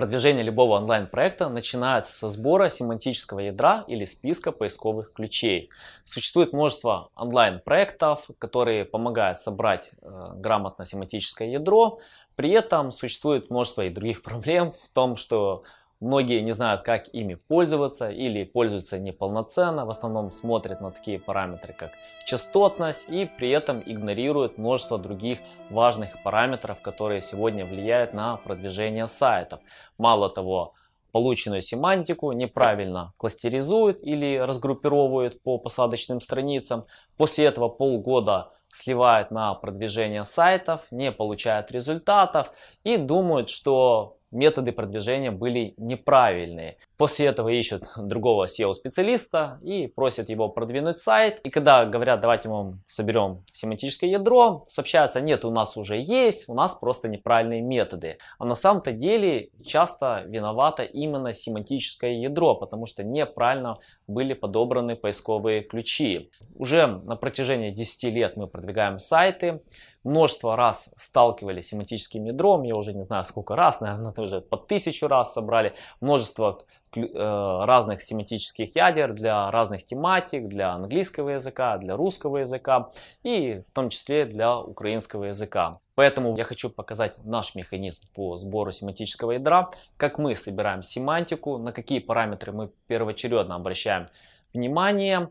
Продвижение любого онлайн-проекта начинается со сбора семантического ядра или списка поисковых ключей. Существует множество онлайн-проектов, которые помогают собрать э, грамотно семантическое ядро. При этом существует множество и других проблем в том, что Многие не знают, как ими пользоваться или пользуются неполноценно, в основном смотрят на такие параметры, как частотность и при этом игнорируют множество других важных параметров, которые сегодня влияют на продвижение сайтов. Мало того, полученную семантику неправильно кластеризуют или разгруппировывают по посадочным страницам. После этого полгода сливают на продвижение сайтов, не получают результатов и думают, что методы продвижения были неправильные. После этого ищут другого SEO-специалиста и просят его продвинуть сайт. И когда говорят, давайте мы соберем семантическое ядро, сообщается, нет, у нас уже есть, у нас просто неправильные методы. А на самом-то деле часто виновато именно семантическое ядро, потому что неправильно были подобраны поисковые ключи. Уже на протяжении 10 лет мы продвигаем сайты, множество раз сталкивались с семантическим ядром, я уже не знаю сколько раз, наверное, уже по тысячу раз собрали, множество э, разных семантических ядер для разных тематик, для английского языка, для русского языка и в том числе для украинского языка. Поэтому я хочу показать наш механизм по сбору семантического ядра, как мы собираем семантику, на какие параметры мы первоочередно обращаем внимание.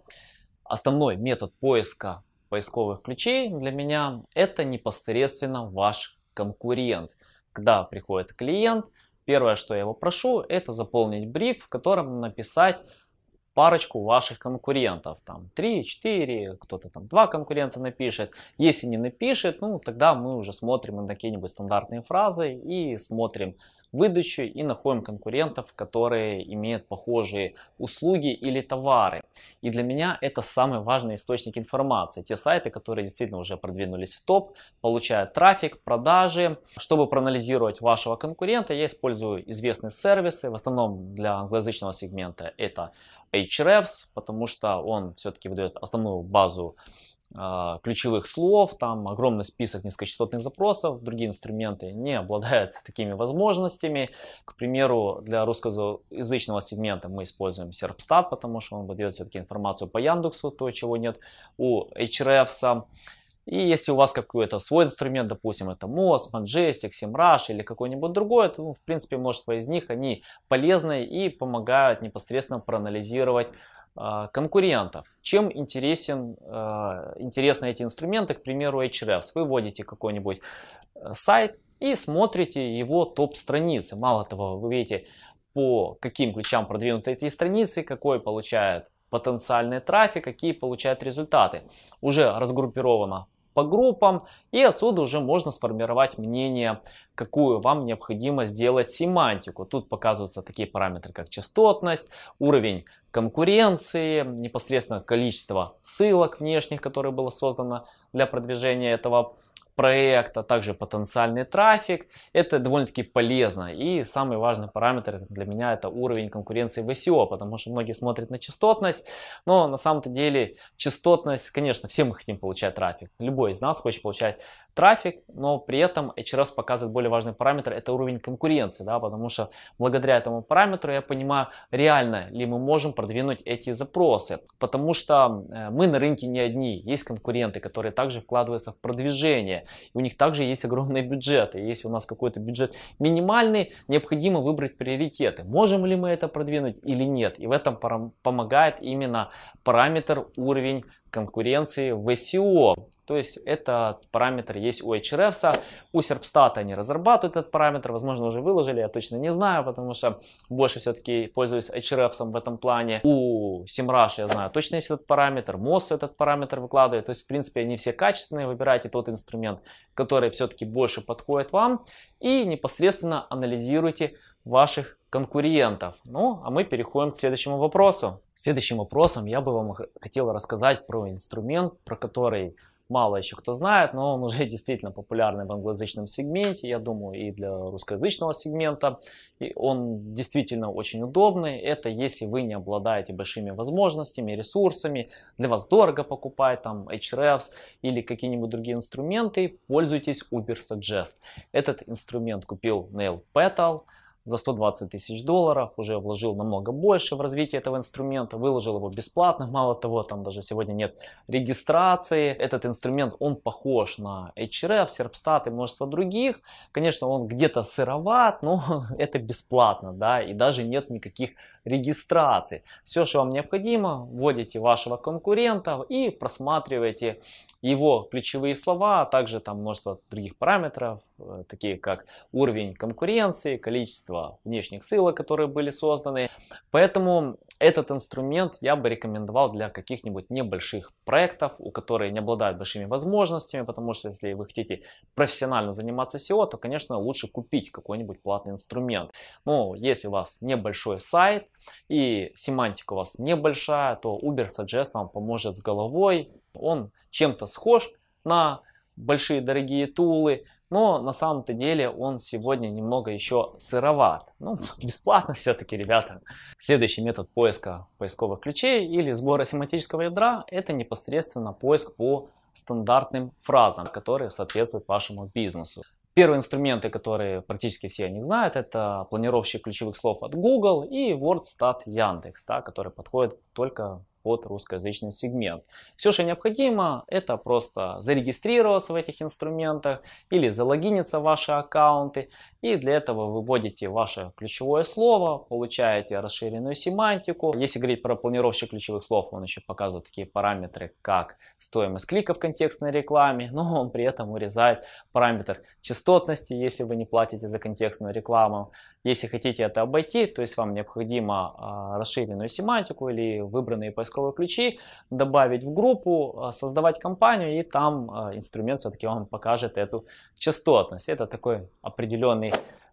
Основной метод поиска поисковых ключей для меня это непосредственно ваш конкурент. Когда приходит клиент, первое, что я его прошу, это заполнить бриф, в котором написать парочку ваших конкурентов. Там 3, 4, кто-то там 2 конкурента напишет. Если не напишет, ну тогда мы уже смотрим на какие-нибудь стандартные фразы и смотрим выдачу и находим конкурентов, которые имеют похожие услуги или товары. И для меня это самый важный источник информации. Те сайты, которые действительно уже продвинулись в топ, получают трафик, продажи. Чтобы проанализировать вашего конкурента, я использую известные сервисы, в основном для англоязычного сегмента это Ahrefs, потому что он все-таки выдает основную базу ключевых слов, там огромный список низкочастотных запросов, другие инструменты не обладают такими возможностями. К примеру, для русскоязычного сегмента мы используем Serpstat, потому что он выдает все-таки информацию по Яндексу, то, чего нет у Ahrefs. И если у вас какой-то свой инструмент, допустим, это Moz, Majestic, SEMrush или какой-нибудь другой, то, ну, в принципе, множество из них, они полезны и помогают непосредственно проанализировать а, конкурентов. Чем интересен, а, интересны эти инструменты, к примеру, Ahrefs. Вы вводите какой-нибудь э, сайт и смотрите его топ-страницы. Мало того, вы видите, по каким ключам продвинуты эти страницы, какой получает потенциальный трафик, какие получают результаты. Уже разгруппировано по группам и отсюда уже можно сформировать мнение, какую вам необходимо сделать семантику. Тут показываются такие параметры, как частотность, уровень конкуренции, непосредственно количество ссылок внешних, которые было создано для продвижения этого проекта, также потенциальный трафик. Это довольно-таки полезно. И самый важный параметр для меня это уровень конкуренции в SEO, потому что многие смотрят на частотность, но на самом-то деле частотность, конечно, все мы хотим получать трафик. Любой из нас хочет получать трафик, но при этом HRS показывает более важный параметр, это уровень конкуренции, да, потому что благодаря этому параметру я понимаю, реально ли мы можем продвинуть эти запросы, потому что э, мы на рынке не одни, есть конкуренты, которые также вкладываются в продвижение, и у них также есть огромные бюджеты. Если у нас какой-то бюджет минимальный, необходимо выбрать приоритеты. Можем ли мы это продвинуть или нет. И в этом помогает именно параметр уровень конкуренции в SEO. То есть этот параметр есть у Ahrefs, у Serpstat они разрабатывают этот параметр, возможно уже выложили, я точно не знаю, потому что больше все-таки пользуюсь Ahrefs в этом плане. У SEMrush я знаю точно есть этот параметр, Moz этот параметр выкладывает, то есть в принципе они все качественные, выбирайте тот инструмент, который все-таки больше подходит вам. И непосредственно анализируйте ваших конкурентов. Ну, а мы переходим к следующему вопросу. Следующим вопросом я бы вам хотел рассказать про инструмент, про который мало еще кто знает, но он уже действительно популярный в англоязычном сегменте, я думаю, и для русскоязычного сегмента. И он действительно очень удобный. Это если вы не обладаете большими возможностями, ресурсами, для вас дорого покупать там Hrefs или какие-нибудь другие инструменты, пользуйтесь Uber Suggest. Этот инструмент купил Nail Petal за 120 тысяч долларов, уже вложил намного больше в развитие этого инструмента, выложил его бесплатно, мало того, там даже сегодня нет регистрации. Этот инструмент, он похож на HRF, Serpstat и множество других. Конечно, он где-то сыроват, но это бесплатно, да, и даже нет никаких регистрации. Все, что вам необходимо, вводите вашего конкурента и просматриваете его ключевые слова, а также там множество других параметров, э, такие как уровень конкуренции, количество внешних ссылок, которые были созданы. Поэтому этот инструмент я бы рекомендовал для каких-нибудь небольших проектов, у которых не обладают большими возможностями, потому что если вы хотите профессионально заниматься SEO, то, конечно, лучше купить какой-нибудь платный инструмент. Но если у вас небольшой сайт и семантика у вас небольшая, то Uber Suggest вам поможет с головой. Он чем-то схож на большие дорогие тулы, но на самом-то деле он сегодня немного еще сыроват. Ну, бесплатно все-таки, ребята. Следующий метод поиска поисковых ключей или сбора семантического ядра – это непосредственно поиск по стандартным фразам, которые соответствуют вашему бизнесу. Первые инструменты, которые практически все они знают, это планировщик ключевых слов от Google и WordStat Яндекс, да, который подходит только под русскоязычный сегмент. Все, что необходимо, это просто зарегистрироваться в этих инструментах или залогиниться в ваши аккаунты. И для этого вы вводите ваше ключевое слово, получаете расширенную семантику. Если говорить про планировщик ключевых слов, он еще показывает такие параметры, как стоимость клика в контекстной рекламе, но он при этом урезает параметр частотности, если вы не платите за контекстную рекламу. Если хотите это обойти, то есть вам необходимо а, расширенную семантику или выбранные поисковые ключи, добавить в группу, а, создавать компанию, и там а, инструмент все-таки вам покажет эту частотность. Это такой определенный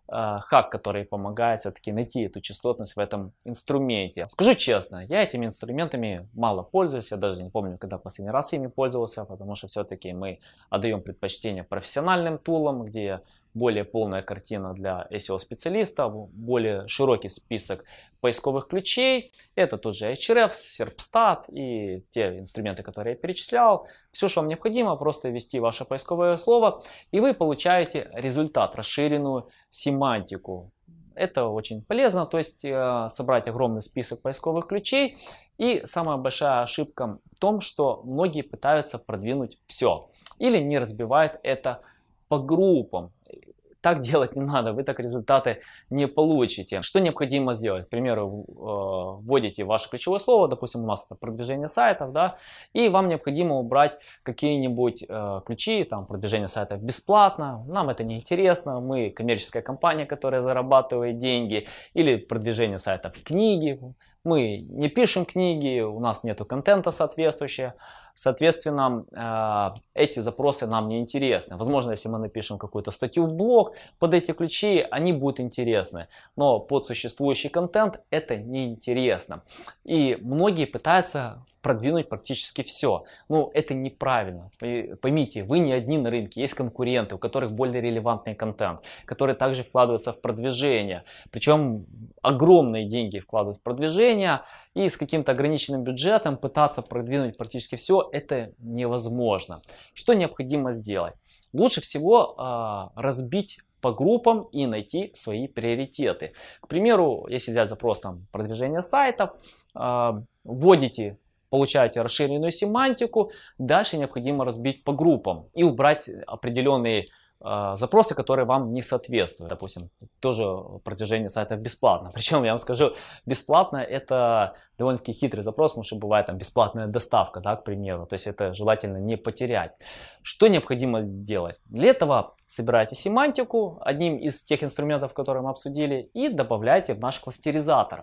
а, хак, который помогает все-таки найти эту частотность в этом инструменте. Скажу честно, я этими инструментами мало пользуюсь, я даже не помню, когда последний раз ими пользовался, потому что все-таки мы отдаем предпочтение профессиональным тулам, где более полная картина для SEO-специалистов, более широкий список поисковых ключей. Это тот же Ahrefs, Serpstat и те инструменты, которые я перечислял. Все, что вам необходимо, просто ввести ваше поисковое слово, и вы получаете результат, расширенную семантику. Это очень полезно, то есть э, собрать огромный список поисковых ключей. И самая большая ошибка в том, что многие пытаются продвинуть все или не разбивают это по группам. Так делать не надо, вы так результаты не получите. Что необходимо сделать? К примеру, э, вводите ваше ключевое слово, допустим, у нас это продвижение сайтов, да, и вам необходимо убрать какие-нибудь э, ключи, там, продвижение сайтов бесплатно, нам это не интересно, мы коммерческая компания, которая зарабатывает деньги, или продвижение сайтов книги, мы не пишем книги, у нас нету контента соответствующего, соответственно, э, эти запросы нам не интересны. Возможно, если мы напишем какую-то статью в блог, под эти ключи они будут интересны, но под существующий контент это не интересно. И многие пытаются продвинуть практически все. Ну, это неправильно. Поймите, вы не одни на рынке, есть конкуренты, у которых более релевантный контент, которые также вкладываются в продвижение. Причем огромные деньги вкладывают в продвижение, и с каким-то ограниченным бюджетом пытаться продвинуть практически все, это невозможно. Что необходимо сделать? Лучше всего э, разбить по группам и найти свои приоритеты. К примеру, если взять запрос там продвижение сайтов, э, вводите получаете расширенную семантику, дальше необходимо разбить по группам и убрать определенные э, запросы, которые вам не соответствуют. Допустим, тоже продвижение сайтов бесплатно. Причем, я вам скажу, бесплатно это довольно-таки хитрый запрос, потому что бывает там бесплатная доставка, да, к примеру. То есть это желательно не потерять. Что необходимо сделать? Для этого собирайте семантику одним из тех инструментов, которые мы обсудили, и добавляйте в наш кластеризатор.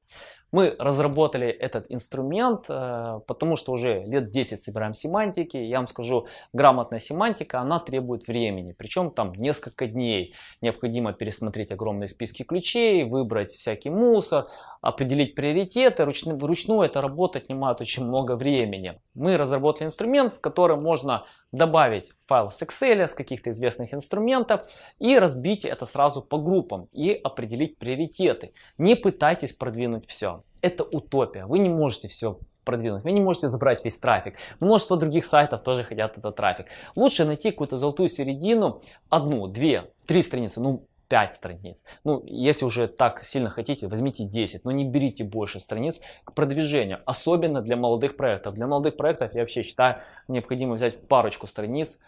Мы разработали этот инструмент, э, потому что уже лет 10 собираем семантики. Я вам скажу, грамотная семантика, она требует времени. Причем там несколько дней. Необходимо пересмотреть огромные списки ключей, выбрать всякий мусор, определить приоритеты. Вручную это работа отнимает очень много времени. Мы разработали инструмент, в котором можно добавить файл с Excel, с каких-то известных инструментов и разбить это сразу по группам и определить приоритеты. Не пытайтесь продвинуть все. Это утопия. Вы не можете все продвинуть. Вы не можете забрать весь трафик. Множество других сайтов тоже хотят этот трафик. Лучше найти какую-то золотую середину, одну, две, три страницы, ну 5 страниц. Ну, если уже так сильно хотите, возьмите 10, но не берите больше страниц к продвижению, особенно для молодых проектов. Для молодых проектов я вообще считаю необходимо взять парочку страниц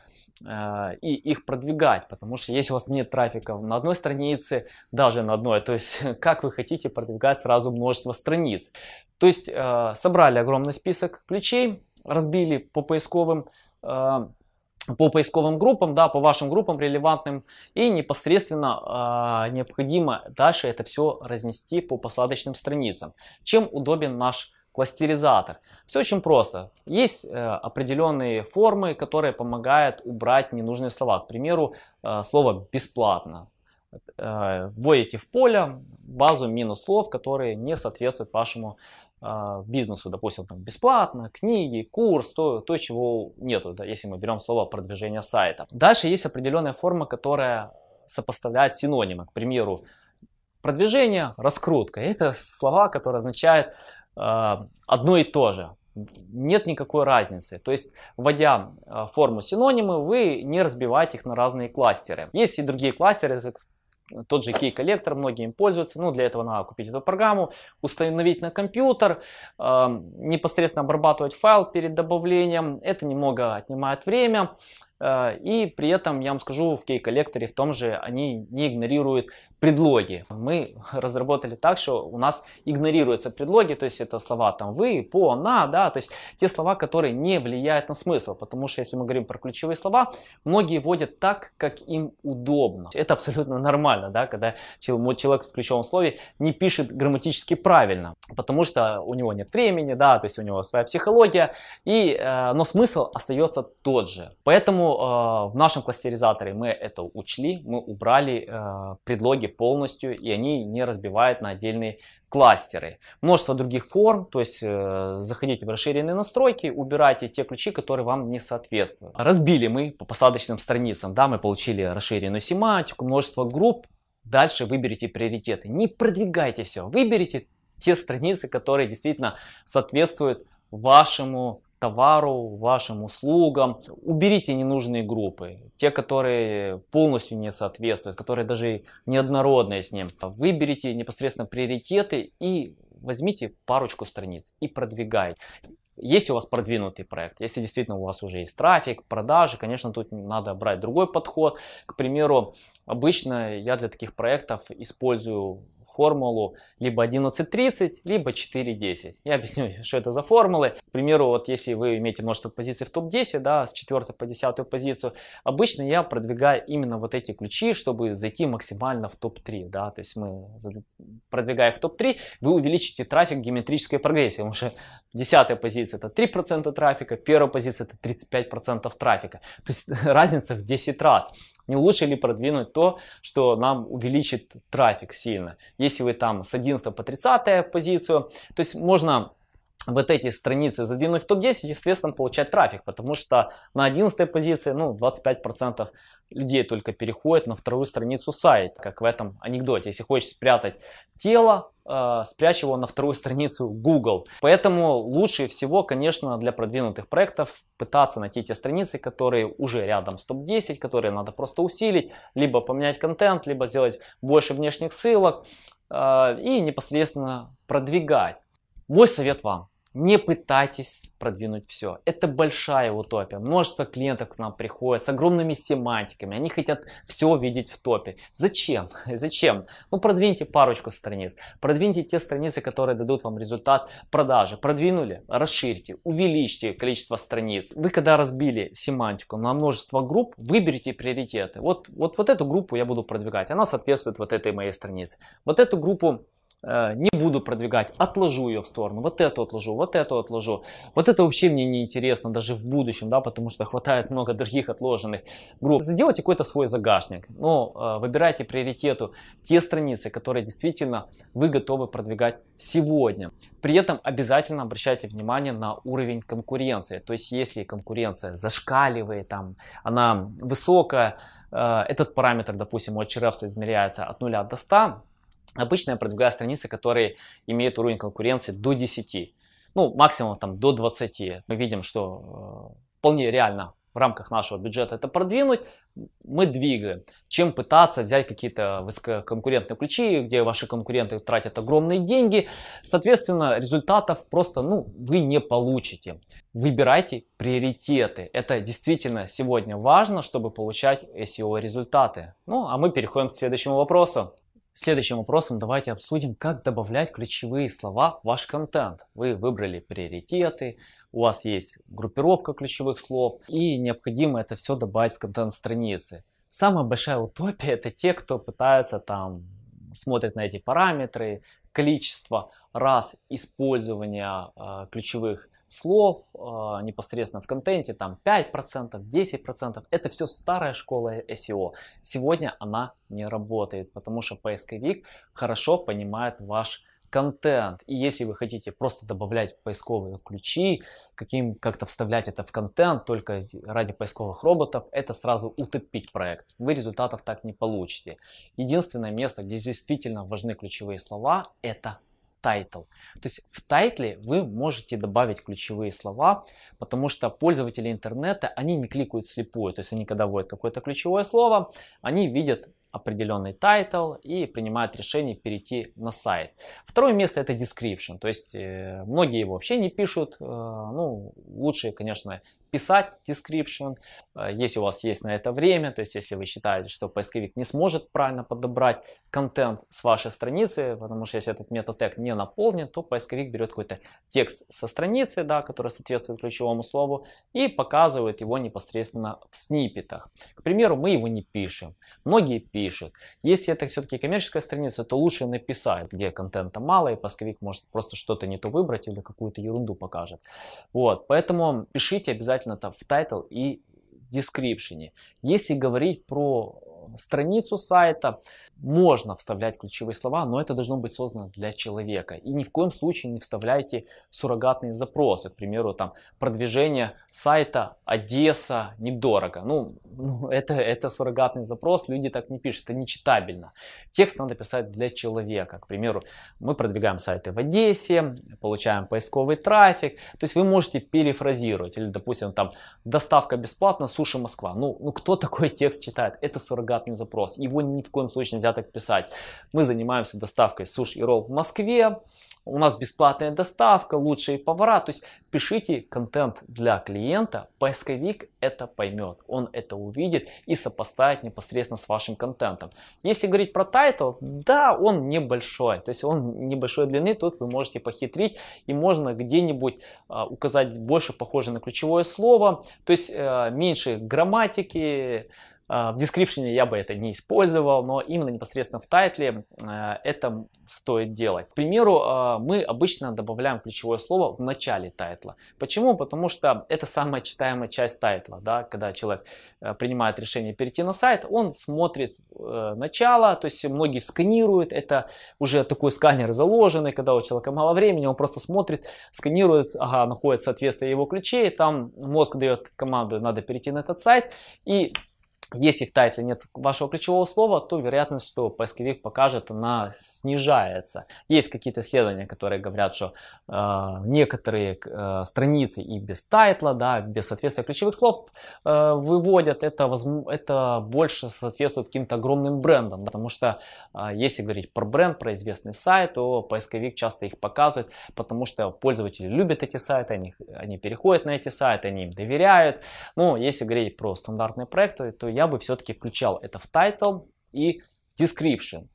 э, и их продвигать, потому что если у вас нет трафика на одной странице, даже на одной, то есть как вы хотите продвигать сразу множество страниц. То есть э, собрали огромный список ключей, разбили по поисковым э, по поисковым группам, да, по вашим группам релевантным и непосредственно э, необходимо дальше это все разнести по посадочным страницам. Чем удобен наш кластеризатор? Все очень просто. Есть э, определенные формы, которые помогают убрать ненужные слова. К примеру, э, слово бесплатно. Э, вводите в поле базу минус слов, которые не соответствуют вашему бизнесу. Допустим, там бесплатно, книги, курс, то, то чего нету, да, если мы берем слово продвижение сайта. Дальше есть определенная форма, которая сопоставляет синонимы. К примеру, продвижение, раскрутка. Это слова, которые означают э, одно и то же нет никакой разницы. То есть, вводя форму синонимы, вы не разбиваете их на разные кластеры. Есть и другие кластеры, тот же key коллектор, многие им пользуются. Ну, для этого надо купить эту программу, установить на компьютер, э, непосредственно обрабатывать файл перед добавлением. Это немного отнимает время. Э, и при этом, я вам скажу, в key коллекторе в том же они не игнорируют предлоги. Мы разработали так, что у нас игнорируются предлоги, то есть это слова там вы, по, на, да, то есть те слова, которые не влияют на смысл, потому что если мы говорим про ключевые слова, многие вводят так, как им удобно. Это абсолютно нормально, да, когда человек в ключевом слове не пишет грамматически правильно, потому что у него нет времени, да, то есть у него своя психология, и, э, но смысл остается тот же. Поэтому э, в нашем кластеризаторе мы это учли, мы убрали э, предлоги полностью, и они не разбивают на отдельные кластеры. Множество других форм, то есть э, заходите в расширенные настройки, убирайте те ключи, которые вам не соответствуют. Разбили мы по посадочным страницам, да, мы получили расширенную семантику, множество групп. Дальше выберите приоритеты. Не продвигайте все, выберите те страницы, которые действительно соответствуют вашему товару, вашим услугам. Уберите ненужные группы, те, которые полностью не соответствуют, которые даже неоднородные с ним. Выберите непосредственно приоритеты и возьмите парочку страниц и продвигайте. Если у вас продвинутый проект, если действительно у вас уже есть трафик, продажи, конечно, тут надо брать другой подход. К примеру, обычно я для таких проектов использую формулу либо 11.30, либо 4.10. Я объясню, что это за формулы. К примеру, вот если вы имеете множество позиций в топ-10, да, с 4 по 10 позицию, обычно я продвигаю именно вот эти ключи, чтобы зайти максимально в топ-3. Да, то есть мы продвигая в топ-3, вы увеличите трафик геометрической прогрессии, потому что 10 позиция это 3% трафика, первая позиция это 35% трафика. То есть разница в 10 раз. Не лучше ли продвинуть то, что нам увеличит трафик сильно? Если вы там с 11 по 30 позицию, то есть можно вот эти страницы задвинуть в топ-10, естественно, получать трафик, потому что на 11 позиции, ну, 25% людей только переходят на вторую страницу сайта, как в этом анекдоте. Если хочешь спрятать тело, э, спрячь его на вторую страницу Google. Поэтому лучше всего, конечно, для продвинутых проектов пытаться найти те страницы, которые уже рядом с топ-10, которые надо просто усилить, либо поменять контент, либо сделать больше внешних ссылок э, и непосредственно продвигать. Мой совет вам не пытайтесь продвинуть все. Это большая утопия. Множество клиентов к нам приходят с огромными семантиками. Они хотят все видеть в топе. Зачем? Зачем? Ну, продвиньте парочку страниц. Продвиньте те страницы, которые дадут вам результат продажи. Продвинули? Расширьте, увеличьте количество страниц. Вы когда разбили семантику на множество групп, выберите приоритеты. Вот, вот, вот эту группу я буду продвигать. Она соответствует вот этой моей странице. Вот эту группу не буду продвигать, отложу ее в сторону, вот эту отложу, вот эту отложу. Вот это вообще мне не интересно даже в будущем, да, потому что хватает много других отложенных групп. Сделайте какой-то свой загашник, но э, выбирайте приоритету те страницы, которые действительно вы готовы продвигать сегодня. При этом обязательно обращайте внимание на уровень конкуренции. То есть если конкуренция зашкаливает, там, она высокая, э, этот параметр, допустим, у Ahrefs измеряется от 0 до 100, Обычно я продвигаю страницы, которые имеют уровень конкуренции до 10. Ну, максимум там до 20. Мы видим, что э, вполне реально в рамках нашего бюджета это продвинуть, мы двигаем, чем пытаться взять какие-то высококонкурентные ключи, где ваши конкуренты тратят огромные деньги. Соответственно, результатов просто ну, вы не получите. Выбирайте приоритеты. Это действительно сегодня важно, чтобы получать SEO результаты. Ну, а мы переходим к следующему вопросу. Следующим вопросом давайте обсудим, как добавлять ключевые слова в ваш контент. Вы выбрали приоритеты, у вас есть группировка ключевых слов и необходимо это все добавить в контент страницы. Самая большая утопия это те, кто пытается там смотрит на эти параметры, количество раз использования э, ключевых слов э, непосредственно в контенте, там 5%, 10%, это все старая школа SEO. Сегодня она не работает, потому что поисковик хорошо понимает ваш контент. И если вы хотите просто добавлять поисковые ключи, каким как-то вставлять это в контент только ради поисковых роботов, это сразу утопить проект. Вы результатов так не получите. Единственное место, где действительно важны ключевые слова, это title. То есть в тайтле вы можете добавить ключевые слова, потому что пользователи интернета, они не кликают вслепую. То есть они когда вводят какое-то ключевое слово, они видят определенный title и принимают решение перейти на сайт. Второе место это description, то есть э, многие его вообще не пишут, э, ну лучше, конечно, писать description, э, если у вас есть на это время, то есть если вы считаете, что поисковик не сможет правильно подобрать контент с вашей страницы, потому что если этот метод тег не наполнен, то поисковик берет какой-то текст со страницы, да, который соответствует ключевому слову, и показывает его непосредственно в сниппетах. К примеру, мы его не пишем, многие пишут. Если это все-таки коммерческая страница, то лучше написать, где контента мало, и поисковик может просто что-то не то выбрать или какую-то ерунду покажет. Вот, поэтому пишите обязательно обязательно там в title и description. Если говорить про страницу сайта, можно вставлять ключевые слова, но это должно быть создано для человека. И ни в коем случае не вставляйте суррогатные запросы. К примеру, там продвижение сайта Одесса недорого. Ну, ну это, это суррогатный запрос, люди так не пишут, это нечитабельно. Текст надо писать для человека. К примеру, мы продвигаем сайты в Одессе, получаем поисковый трафик. То есть вы можете перефразировать. Или, допустим, там доставка бесплатно, суши Москва. Ну, ну кто такой текст читает? Это суррогатный запрос. Его ни в коем случае нельзя так писать. Мы занимаемся доставкой суш и ролл в Москве, у нас бесплатная доставка, лучшие повара. То есть пишите контент для клиента, поисковик это поймет, он это увидит и сопоставит непосредственно с вашим контентом. Если говорить про title, да, он небольшой, то есть он небольшой длины, тут вы можете похитрить и можно где-нибудь а, указать больше похоже на ключевое слово, то есть а, меньше грамматики, в description я бы это не использовал, но именно непосредственно в тайтле а, это стоит делать. К примеру, а, мы обычно добавляем ключевое слово в начале тайтла. Почему? Потому что это самая читаемая часть тайтла. Да? Когда человек принимает решение перейти на сайт, он смотрит э, начало, то есть многие сканируют, это уже такой сканер заложенный, когда у человека мало времени, он просто смотрит, сканирует, ага, находит соответствие его ключей, там мозг дает команду, надо перейти на этот сайт, и если в тайтле нет вашего ключевого слова, то вероятность, что поисковик покажет, она снижается. Есть какие-то исследования, которые говорят, что э, некоторые э, страницы и без тайтла, да, без соответствия ключевых слов э, выводят, это, это больше соответствует каким-то огромным брендам. Потому что э, если говорить про бренд, про известный сайт, то поисковик часто их показывает, потому что пользователи любят эти сайты, они, они переходят на эти сайты, они им доверяют. Но если говорить про стандартные проекты, то я бы все-таки включал это в title и description.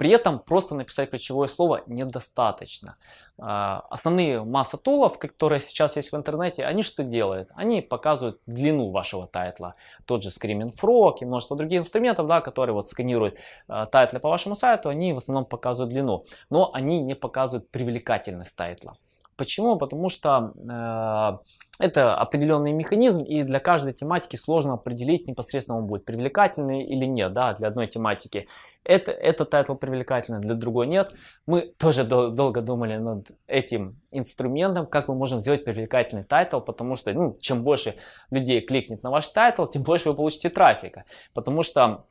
При этом просто написать ключевое слово недостаточно. А, основные масса тулов, которые сейчас есть в интернете, они что делают? Они показывают длину вашего тайтла. Тот же Screaming Frog и множество других инструментов, да, которые вот сканируют э, тайтлы по вашему сайту, они в основном показывают длину. Но они не показывают привлекательность тайтла. Почему? Потому что э, это определенный механизм, и для каждой тематики сложно определить непосредственно он будет привлекательный или нет, да, для одной тематики. Это, это title привлекательный, для другой нет. Мы тоже дол- долго думали над этим инструментом, как мы можем сделать привлекательный title, потому что ну, чем больше людей кликнет на ваш title, тем больше вы получите трафика. Потому что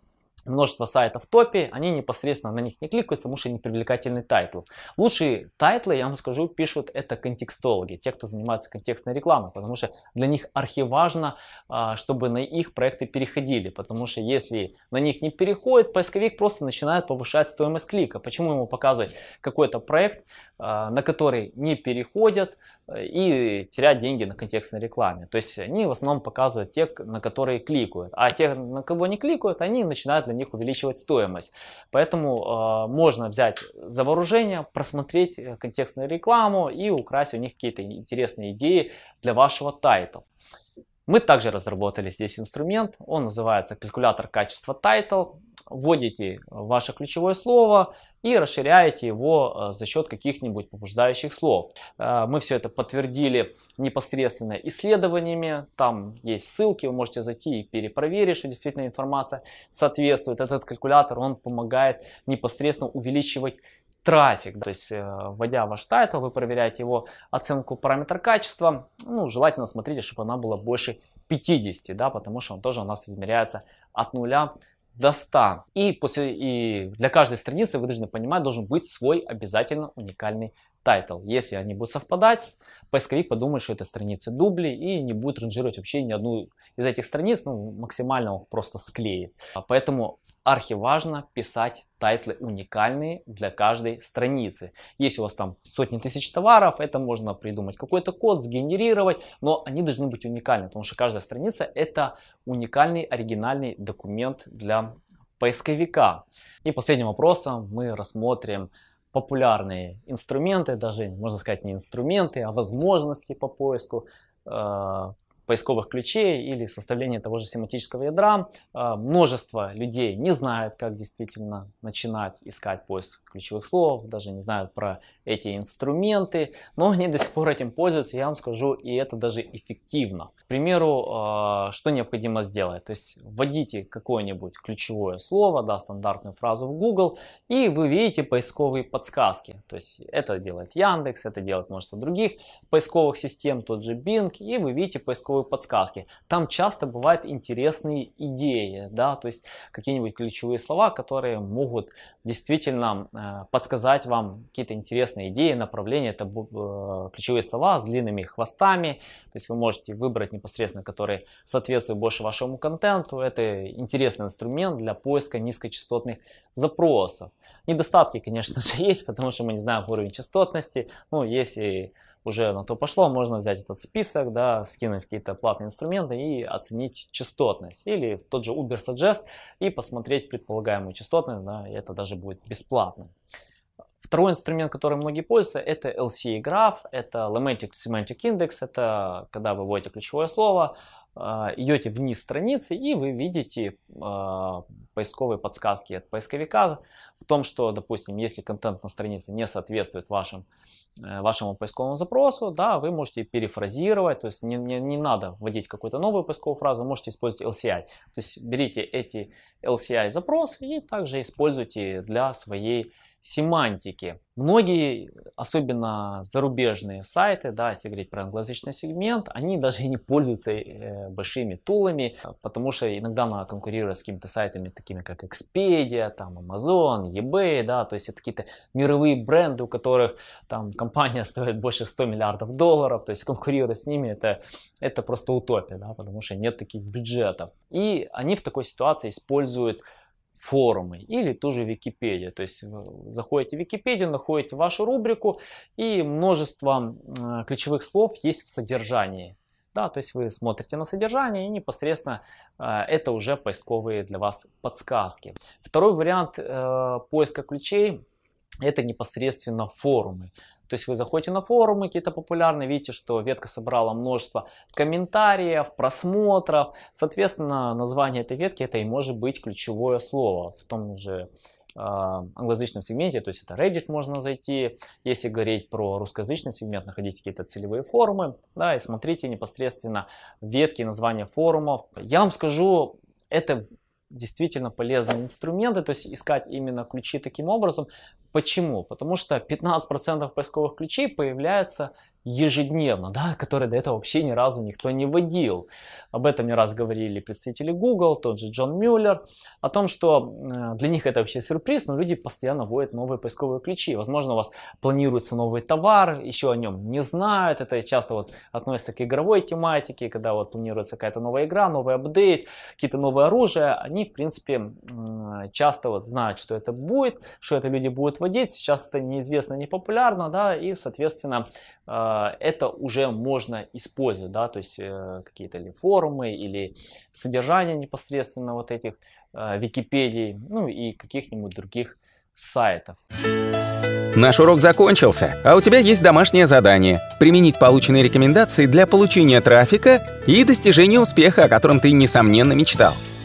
множество сайтов в топе, они непосредственно на них не кликаются, потому что непривлекательный title. Лучшие тайтлы, я вам скажу, пишут это контекстологи, те, кто занимается контекстной рекламой, потому что для них архиважно, а, чтобы на их проекты переходили, потому что если на них не переходит, поисковик просто начинает повышать стоимость клика. Почему ему показывать какой-то проект, а, на который не переходят, и терять деньги на контекстной рекламе. То есть они в основном показывают тех, на которые кликают. А тех, на кого не кликают, они начинают для них увеличивать стоимость. Поэтому э, можно взять за вооружение, просмотреть э, контекстную рекламу и украсть у них какие-то интересные идеи для вашего тайтла. Мы также разработали здесь инструмент, он называется калькулятор качества title. Вводите ваше ключевое слово, и расширяете его э, за счет каких-нибудь побуждающих слов. Э, мы все это подтвердили непосредственно исследованиями, там есть ссылки, вы можете зайти и перепроверить, что действительно информация соответствует. Этот калькулятор, он помогает непосредственно увеличивать трафик. То есть, э, вводя ваш title, вы проверяете его оценку параметра качества. Ну, желательно смотрите, чтобы она была больше 50, да, потому что он тоже у нас измеряется от нуля до 100. И, после, и для каждой страницы вы должны понимать, должен быть свой обязательно уникальный title. Если они будут совпадать, поисковик подумает, что это страницы дубли и не будет ранжировать вообще ни одну из этих страниц, ну, максимально просто склеит. Поэтому архиважно писать тайтлы уникальные для каждой страницы. Если у вас там сотни тысяч товаров, это можно придумать какой-то код, сгенерировать, но они должны быть уникальны, потому что каждая страница это уникальный оригинальный документ для поисковика. И последним вопросом мы рассмотрим популярные инструменты, даже можно сказать не инструменты, а возможности по поиску э, поисковых ключей или составление того же семантического ядра. А, множество людей не знают, как действительно начинать искать поиск ключевых слов, даже не знают про эти инструменты, но они до сих пор этим пользуются, я вам скажу, и это даже эффективно. К примеру, а, что необходимо сделать? То есть вводите какое-нибудь ключевое слово, да, стандартную фразу в Google, и вы видите поисковые подсказки. То есть это делает Яндекс, это делает множество других поисковых систем, тот же Bing, и вы видите поисковые ключевые подсказки. Там часто бывают интересные идеи, да, то есть какие-нибудь ключевые слова, которые могут действительно э, подсказать вам какие-то интересные идеи, направления. Это э, ключевые слова с длинными хвостами, то есть вы можете выбрать непосредственно, которые соответствуют больше вашему контенту. Это интересный инструмент для поиска низкочастотных запросов. Недостатки, конечно же, есть, потому что мы не знаем уровень частотности. Ну, если уже на то пошло, можно взять этот список, да, скинуть какие-то платные инструменты и оценить частотность. Или в тот же Uber Suggest и посмотреть предполагаемую частотность, да, и это даже будет бесплатно. Второй инструмент, которым многие пользуются, это LCA Graph, это Lemetic Semantic Index, это когда вы вводите ключевое слово, идете вниз страницы и вы видите э, поисковые подсказки от поисковика в том, что, допустим, если контент на странице не соответствует вашим, э, вашему поисковому запросу, да, вы можете перефразировать, то есть не, не, не надо вводить какую-то новую поисковую фразу, можете использовать LCI. То есть берите эти LCI запросы и также используйте для своей семантики. Многие, особенно зарубежные сайты, да, если говорить про англоязычный сегмент, они даже не пользуются э, большими тулами, потому что иногда надо конкурировать с какими-то сайтами, такими как Expedia, там Amazon, eBay, да, то есть это какие-то мировые бренды, у которых там компания стоит больше 100 миллиардов долларов, то есть конкурировать с ними это, это просто утопия, да, потому что нет таких бюджетов. И они в такой ситуации используют форумы или ту же Википедию. То есть заходите в Википедию, находите вашу рубрику и множество ключевых слов есть в содержании. Да, то есть вы смотрите на содержание и непосредственно э, это уже поисковые для вас подсказки. Второй вариант э, поиска ключей это непосредственно форумы. То есть вы заходите на форумы какие-то популярные, видите, что ветка собрала множество комментариев, просмотров. Соответственно, название этой ветки это и может быть ключевое слово в том же э, англоязычном сегменте, то есть это Reddit можно зайти, если говорить про русскоязычный сегмент, находите какие-то целевые форумы, да, и смотрите непосредственно ветки, названия форумов. Я вам скажу, это действительно полезные инструменты, то есть искать именно ключи таким образом. Почему? Потому что 15% поисковых ключей появляется ежедневно, да, которые до этого вообще ни разу никто не вводил. Об этом не раз говорили представители Google, тот же Джон Мюллер, о том, что э, для них это вообще сюрприз, но люди постоянно вводят новые поисковые ключи. Возможно, у вас планируется новый товар, еще о нем не знают, это часто вот относится к игровой тематике, когда вот планируется какая-то новая игра, новый апдейт, какие-то новые оружия, они, в принципе, часто вот знают, что это будет, что это люди будут вводить, сейчас это неизвестно, не популярно, да, и, соответственно, это уже можно использовать, да, то есть э, какие-то ли форумы или содержание непосредственно вот этих э, Википедий, ну и каких-нибудь других сайтов. Наш урок закончился, а у тебя есть домашнее задание – применить полученные рекомендации для получения трафика и достижения успеха, о котором ты, несомненно, мечтал.